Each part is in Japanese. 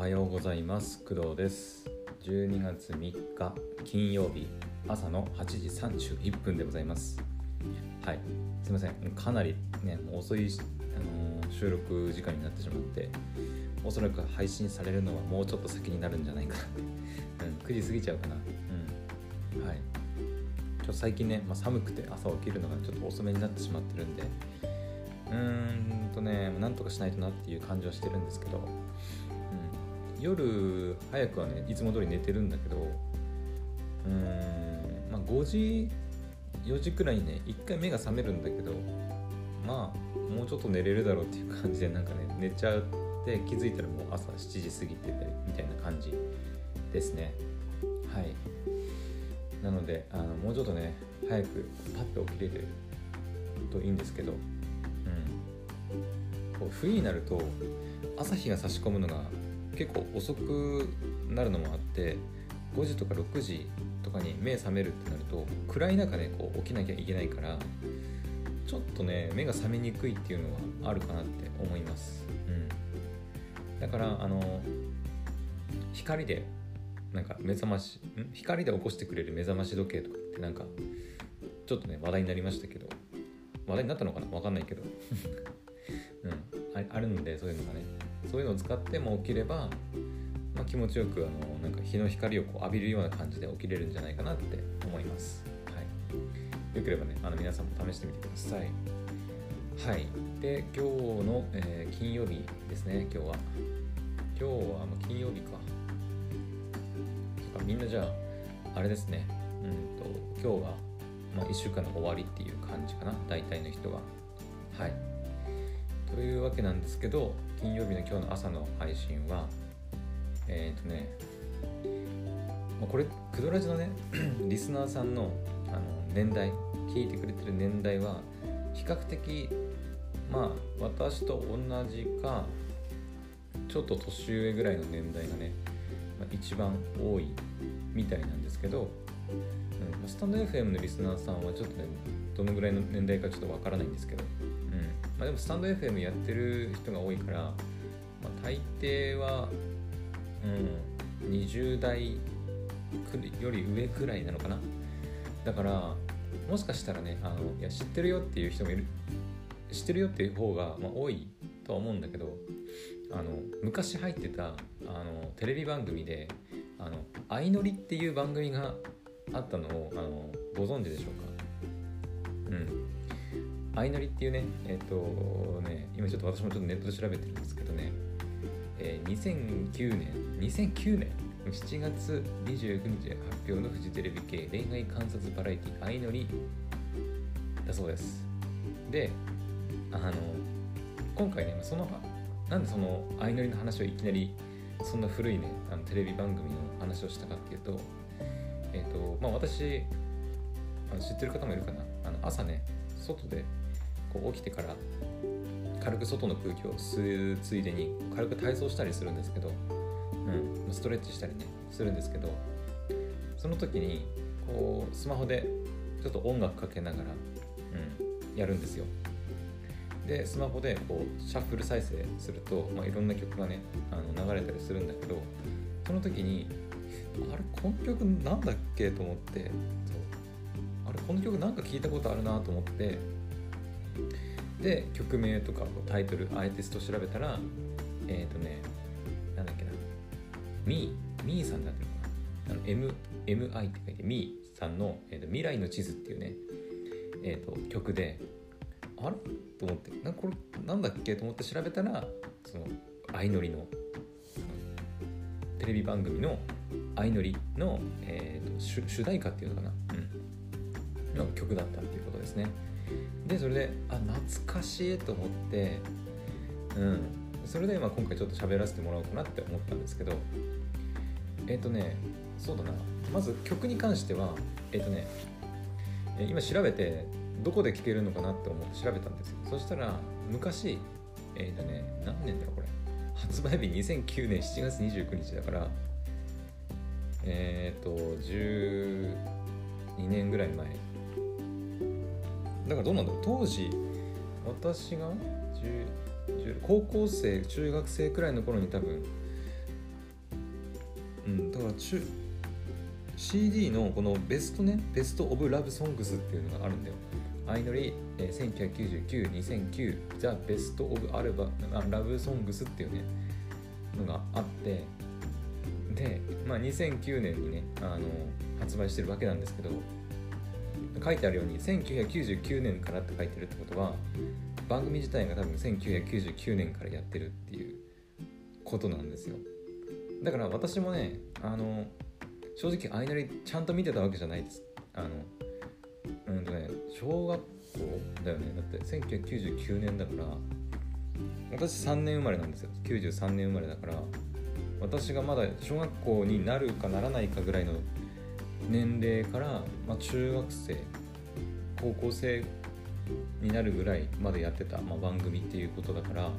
はようございます。工藤です。12月3日金曜日朝の8時31分でございます。はい。すいません。かなりね遅い、あの、収録時間になってしまっておそらく配信されるのはもうちょっと先になるんじゃないかな。って、うん、9時過ぎちゃうかな。うん。はい。ちょっと最近ね、まあ、寒くて朝起きるのがちょっと遅めになってしまってるんでうーんとねなんとかしないとなっていう感じはしてるんですけど、夜早くはねいつも通り寝てるんだけどうーんまあ5時4時くらいにね一回目が覚めるんだけどまあもうちょっと寝れるだろうっていう感じでなんかね寝ちゃって気づいたらもう朝7時過ぎてたりみたいな感じですね。はい。なのであのもうちょっとね早くパッと起きれるといいんですけどうん。こう冬になると朝日が差し込むのが結構遅くなるのもあって5時とか6時とかに目覚めるってなると暗い中でこう起きなきゃいけないからちょっとね目が覚めにくいっていうのはあるかなって思います、うん、だからあの光でなんか目覚ましん？光で起こしてくれる目覚まし時計とかってなんかちょっとね話題になりましたけど話題になったのかな？わかんないけど。うん。あるんでそういうのがね。そういうのを使っても起きれば、まあ、気持ちよくあのなんか日の光をこう浴びるような感じで起きれるんじゃないかなって思います、はい、よければねあの皆さんも試してみてください。はい。で今日の、えー、金曜日ですね。今日は。今日はもう金曜日か。みんなじゃああれですね。うんと今日は、まあ、1週間の終わりっていう感じかな。大体の人は。はい。というわけなんですけど金曜日の今日の朝の配信はえっ、ー、とね、ま、これクドラジのね リスナーさんのあの年代聞いてくれてる年代は比較的まあ私と同じかちょっと年上ぐらいの年代がね、まあ、一番多いみたいなんですけど、うん、スタンド FM のリスナーさんはちょっとねどのぐらいの年代かちょっとわからないんですけどまあ、でもスタンド FM やってる人が多いから、まあ、大抵は、うん、20代より上くらいなのかな。だからもしかしたらねあのいや知ってるよっていう人もいる知ってるよっていう方が、まあ、多いとは思うんだけどあの昔入ってたあのテレビ番組で「あの相乗り」っていう番組があったのをあのご存知でしょうか？うん。相乗りっていうね、えっ、ー、とね、今ちょっと私もちょっとネットで調べてるんですけどね、えー、2009年、2009年7月29日発表のフジテレビ系恋愛観察バラエティ相乗りだそうです。で、あの、今回ね、その、なんでその相乗りの話をいきなりそんな古いね、あのテレビ番組の話をしたかっていうと、えっ、ー、と、まあ私、知ってる方もいるかな、あの朝ね、外でこう起きてから軽く外の空気を吸うついでに軽く体操したりするんですけど、うん、ストレッチしたりねするんですけどその時にこうスマホでちょっと音楽かけながら、うん、やるんですよ。でスマホでこうシャッフル再生すると、まあ、いろんな曲がねあの流れたりするんだけどその時にあれこの曲なんだっけと思ってあれこの曲なんか聞いたことあるなと思ってで曲名とかタイトルアーティスト調べたらえっ、ー、とねなんだっけな。ミーミーさんだったのかな。あの M MI って書いてミーさんの、えーと「未来の地図」っていうね、えーと、曲であれ？と思って。なこれなんだっけ？と思って調べたらその相乗りのテレビ番組の相乗りの、えーと、主主題歌っていうのかな、うん、の曲だったっていうことですね。でそれであ懐かしいと思ってうん。それでまあ今回ちょっと喋らせてもらおうかなって思ったんですけどえっ、ー、とねそうだな。まず曲に関してはえっ、ー、とね今調べてどこで聴けるのかなって思って調べたんですよ。そしたら昔えっ、ー、とね何年だろうこれ。発売日2009年7月29日だからえっ、と12年ぐらい前。だからどうなんだろう当時私が高校生中学生くらいの頃に多分うんだから中 CD のこのベストねベストオブラブソングスっていうのがあるんだよ。相乗り、えー、1999、2009、ザ・ベスト・オブ・アルバラブ・ソングスっていうね、のがあって、で、まあ、2009年にね、あの発売してるわけなんですけど、書いてあるように1999年からって書いてるってことは番組自体が多分1999年からやってるっていうことなんですよ。だから私もねあの正直アイナリちゃんと見てたわけじゃないです。あのうんとね小学校だよね。だって1999年だから私3年生まれなんですよ。93年生まれだから私がまだ小学校になるかならないかぐらいの年齢から、まあ、中学生高校生になるぐらいまでやってた、まあ、番組っていうことだから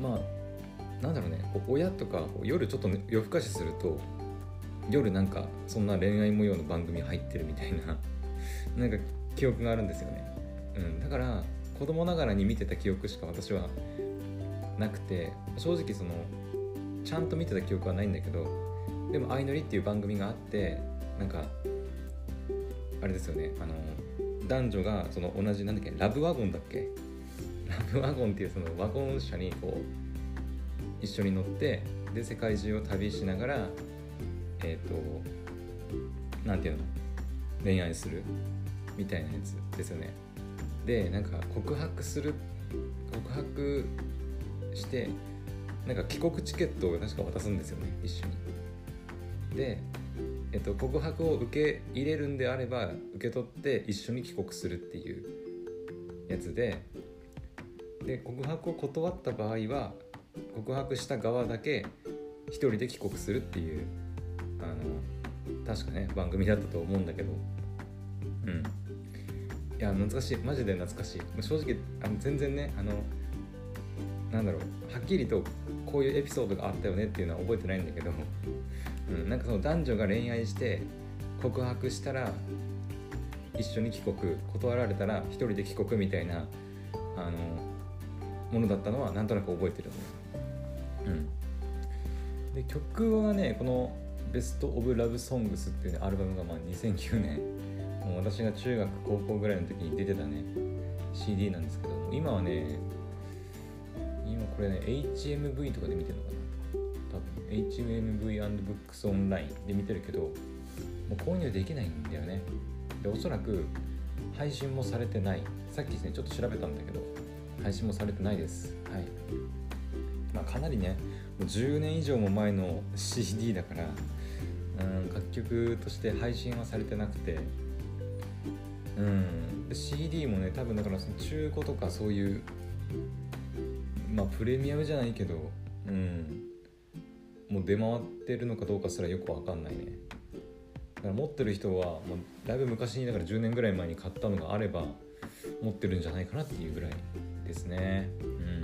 まあなんだろうね親とか夜ちょっと夜更かしすると夜なんかそんな恋愛模様の番組入ってるみたいな なんか記憶があるんですよね、うん、だから子供ながらに見てた記憶しか私はなくて正直そのちゃんと見てた記憶はないんだけどでも「相乗り」っていう番組があってなんかあれですよねあの男女がその同じなんだっけラブワゴンだっけ？ラブワゴンっていうそのワゴン車にこう一緒に乗ってで世界中を旅しながらえっ、ー、と何て言うの？恋愛するみたいなやつですよね。でなんか告白する告白してなんか帰国チケットを確か渡すんですよね一緒に。で、えっと、告白を受け入れるんであれば受け取って一緒に帰国するっていうやつでで告白を断った場合は告白した側だけ一人で帰国するっていうあの確かね番組だったと思うんだけど。うん。いや懐かしい。マジで懐かしい。正直あの全然ねあのなんだろう。はっきりとこういうエピソードがあったよねっていうのは覚えてないんだけど、うん、なんかその男女が恋愛して告白したら一緒に帰国断られたら一人で帰国みたいなあのものだったのはなんとなく覚えてるの。うん、で曲はねこの「ベスト・オブ・ラブ・ソングス」っていう、ね、アルバムがまあ2009年。もう私が中学高校ぐらいの時に出てたね CD なんですけど今はね今これね HMV とかで見てるのかな。HMV&Books オンラインで見てるけどもう購入できないんだよね。でおそらく配信もされてない。さっきですねちょっと調べたんだけど配信もされてないです。はい。まあかなりねもう10年以上も前の CD だからうん楽曲として配信はされてなくて。うん。CD もね多分だからその中古とかそういうまあプレミアムじゃないけどうん。もう出回ってるのかどうかすらよくわかんないね。だから持ってる人はもうだいぶ昔にだから10年ぐらい前に買ったのがあれば持ってるんじゃないかなっていうぐらいですね。うん。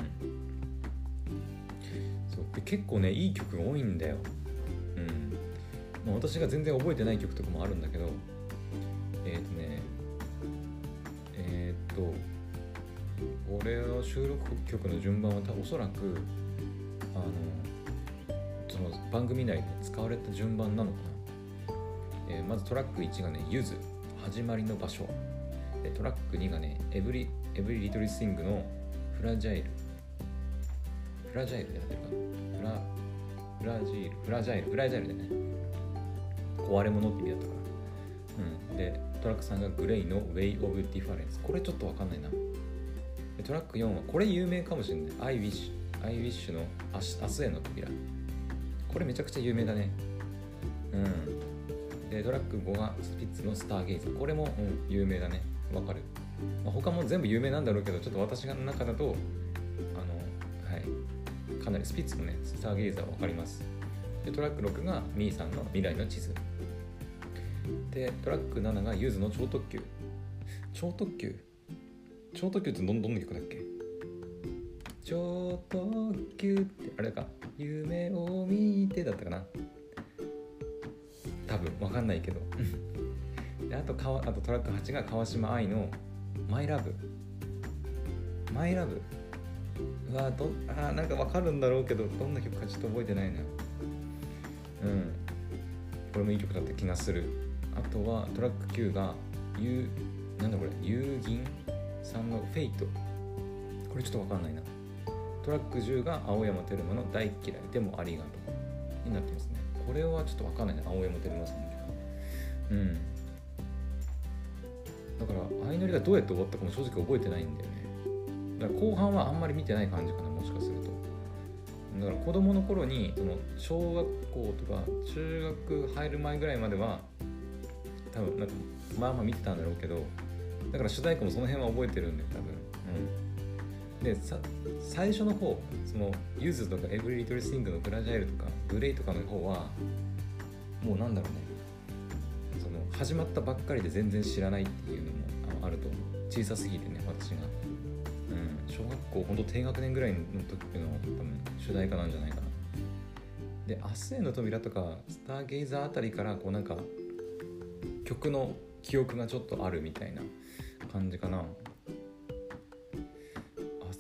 そう。で結構ねいい曲が多いんだよ。うん。まあ、私が全然覚えてない曲とかもあるんだけどえっ、ー、とねえっ、ー、と俺の収録曲の順番はおそらくあのその番組内で使われた順番なのかな、えー、まずトラック1がね「ゆず始まりの場所」でトラック2がね「エブリエブリリトルスイングのフラジャイル」フラジャイルでやってるかな？フラフラジールフラジャイルフラジャイルでね。壊れ物って意味だったから、うん、でトラック3がグレイの Way of Difference これちょっとわかんないな。トラック4はこれ有名かもしれない。I wish I wish の明日明日への扉。これめちゃくちゃ有名だね。うん。でトラック5がスピッツのスターゲイズこれも、うん、有名だね。わかる、まあ、他も全部有名なんだろうけどちょっと私の中だとあのはい。かなりスピッツのねスターゲイザーはわかります。でトラック6が Miさんの未来の地図。でトラック7がゆずの超特急。超特急？超特急ってどんどんな曲だっけ？超特急ってあれか？夢を見てだったかな。多分わかんないけど。であとかわあとトラック8が川島愛の「マイラブ」「マイラブ」うわどあなんかわかるんだろうけどどんな曲かちょっと覚えてないな。うん。これもいい曲だった気がする。あとはトラック9がゆなんだこれ遊銀さんの「フェイト」これちょっと分かんないな。トラック10が青山テルマの「大嫌いでもありがとう」になってますね。これはちょっと分かんないな青山テルマさんのうん。だから相乗りがどうやって終わったかも正直覚えてないんだよね。だから後半はあんまり見てない感じかなもしかすると。だから子供の頃にその小学校とか中学入る前ぐらいまでは多分なんかまあまあ見てたんだろうけどだから主題歌もその辺は覚えてるんだよ多分。うん。でさ最初の方そのゆずとか Every Little Thing の fragile とか GLAY とかの方はもうなんだろうね。その始まったばっかりで全然知らないっていうのもああると思う。小さすぎてね私が。うん。小学校ほんと低学年ぐらいの時の多分主題歌なんじゃないかな。で「明日への扉」とか「スターゲイザー」あたりからこうなんか曲の記憶がちょっとあるみたいな感じかな「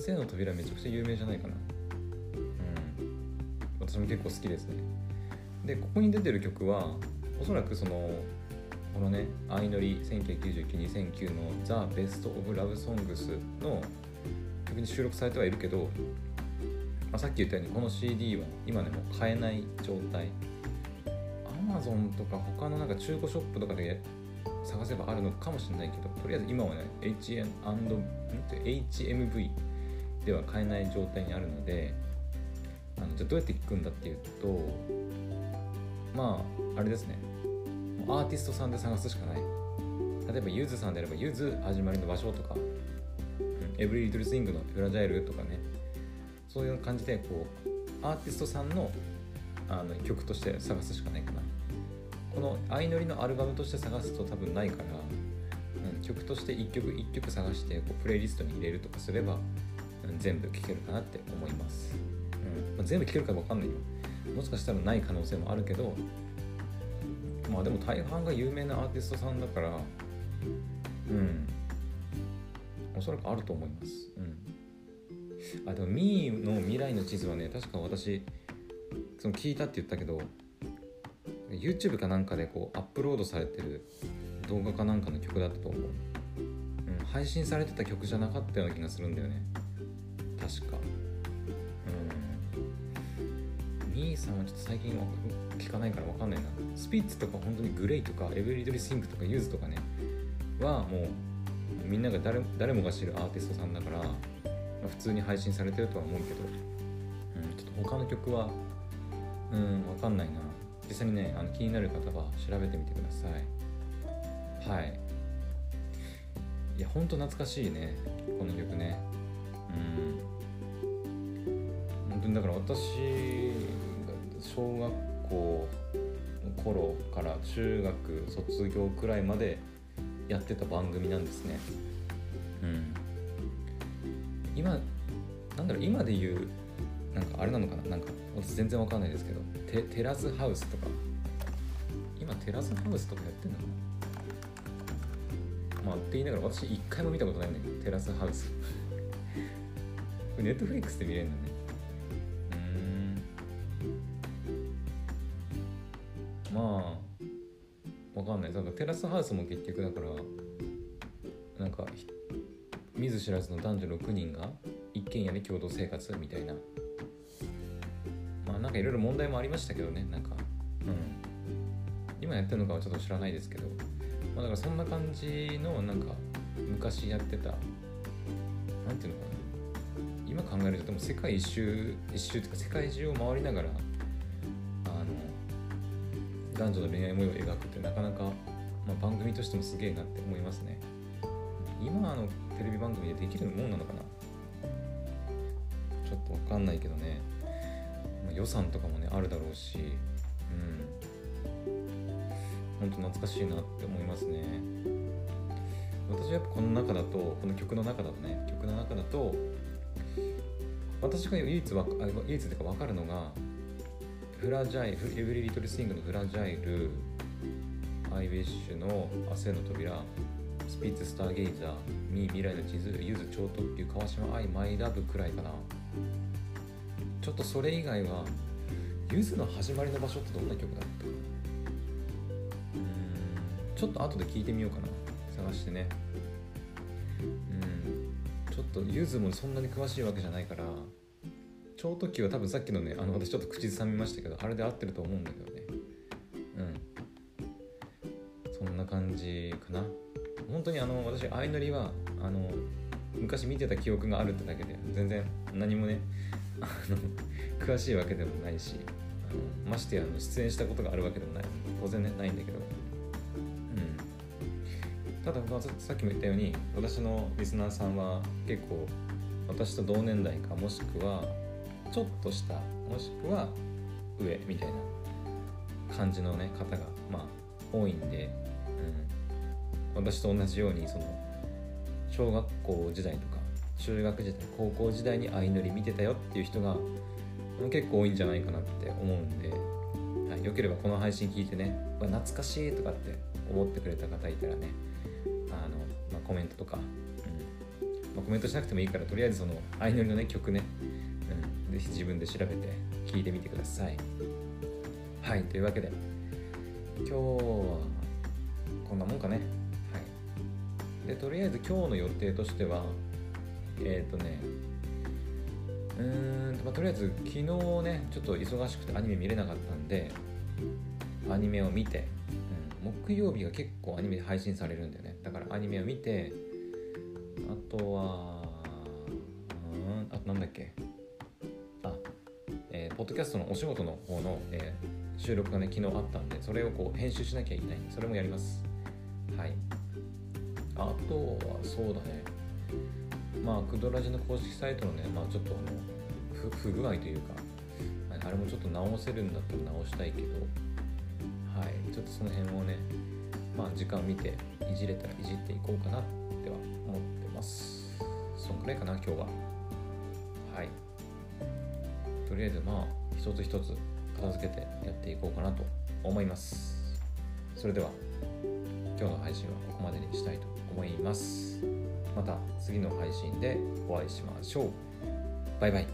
明日への扉」めちゃくちゃ有名じゃないかな。うん。私も結構好きですね。でここに出てる曲はおそらくそのこのね「相乗り1999-2009」の「ザ・ベスト・オブ・ラブ・ソングス」の曲に収録されてはいるけど、まあ、さっき言ったようにこの CD は今でも買えない状態。Amazon とか他のなんか中古ショップとかで探せばあるのかもしれないけどとりあえず今はね HM HMV では買えない状態にあるのであのじゃあどうやって聴くんだっていうとまああれですね。アーティストさんで探すしかない。例えばゆずさんであればゆず始まりの場所とかエブリリトルスイングのフラジャイルとかね。そういう感じでこうアーティストさんのあの曲として探すしかないかな。この相乗りのアルバムとして探すと多分ないから、うん、曲として1曲1曲探してこうプレイリストに入れるとかすれば、全部聴けるかなって思います、うんまあ、全部聴けるか分かんないよ。もしかしたらない可能性もあるけどまあでも大半が有名なアーティストさんだからうんおそらくあると思います。うん。あでもミーの未来の地図はね確か私その聞いたって言ったけど YouTube かなんかでこうアップロードされてる動画かなんかの曲だったと思う、うん、配信されてた曲じゃなかったような気がするんだよね。確か。うん。 Miさんはちょっと最近は聞かないから分かんないな。スピッツとか本当に GLAY とか Every Little Thing とかゆずとかね。はもうみんなが誰誰もが知るアーティストさんだから、ま、普通に配信されてるとは思うけど、うん、ちょっと他の曲はうん分かんないな。実際にねあの気になる方は調べてみてください。はい。いやほんと懐かしいねこの曲ね。うん。本当にだから私が小学校の頃から中学卒業くらいまでやってた番組なんですね。うん。今なんだろう今で言うなんかあれなのかな？なんか私全然わかんないですけどテテラスハウスとか。今テラスハウスとかやってんのかな？まあって言いながら私一回も見たことないんだけどテラスハウスネットフリックスで見れるんだね。うーん。まあわかんない。だからテラスハウスも結局だからなんかひ見ず知らずの男女6人が一軒家で共同生活みたいな。まあなんかいろいろ問題もありましたけどねなんか。うん。今やってるのかはちょっと知らないですけど。まあだからそんな感じのなんか昔やってたなんていうのかな。今考えるとでも世界一周一周っていうか世界中を回りながらあの男女の恋愛模様を描くってなかなか、まあ、番組としてもすげえなって思いますね。今のテレビ番組でできるもんなのかな？ちょっとわかんないけどね、まあ、予算とかもねあるだろうしうん。本当懐かしいなって思いますね。私はやっぱこの中だとこの曲の中だとね曲の中だと私が唯一わ唯一というか分かるのがフラジャイルエブリリトルスイングのフラジャイルアイウィッシュの明日への扉スピッツスターゲイザーミー未来の地図ゆず超特急川島愛マイラブくらいかな。ちょっとそれ以外はゆずの始まりの場所ってどんな曲だった？ちょっと後で聞いてみようかな。探してね。とゆずもそんなに詳しいわけじゃないから超特急は多分さっきのねあの私ちょっと口ずさみましたけどあれで合ってると思うんだけどね。うん。そんな感じかな。本当にあの私相乗りはあの昔見てた記憶があるってだけで全然何もねあの詳しいわけでもないしあのましてや出演したことがあるわけでもない。当然ねないんだけど。ただ、さっきも言ったように私のリスナーさんは結構私と同年代かもしくはちょっと下もしくは上みたいな感じのね方がまあ多いんで、うん、私と同じようにその小学校時代とか中学時代高校時代に相乗り見てたよっていう人が結構多いんじゃないかなって思うんで、はい、よければこの配信聞いてね懐かしいとかって思ってくれた方いたらね、コメントとか、うん。まあ、コメントしなくてもいいからとりあえずその相乗りのね曲ね、うん、ぜひ自分で調べて聞いてみてください。はい。というわけで今日はこんなもんかね。はい。でとりあえず今日の予定としてはえっ、ー、とねうーん、まあ、とりあえず昨日ねちょっと忙しくてアニメ見れなかったんでアニメを見て、うん、木曜日が結構アニメ配信されるんだよね。だからアニメを見てあとはうんあとなんだっけ？あえー、ポッドキャストのお仕事の方の、えー、収録がね昨日あったんでそれをこう編集しなきゃいけない。それもやります。はい。あとはそうだね。まあクドラジの公式サイトのね、まあ、ちょっとあの不具合というかあれもちょっと直せるんだったら直したいけどはいちょっとその辺をねまあ時間を見ていじれたらいじっていこうかなっては思ってます。そんくらいかな今日は。はい。とりあえずまあ一つ一つ片付けてやっていこうかなと思います。それでは今日の配信はここまでにしたいと思います。また次の配信でお会いしましょう。バイバイ。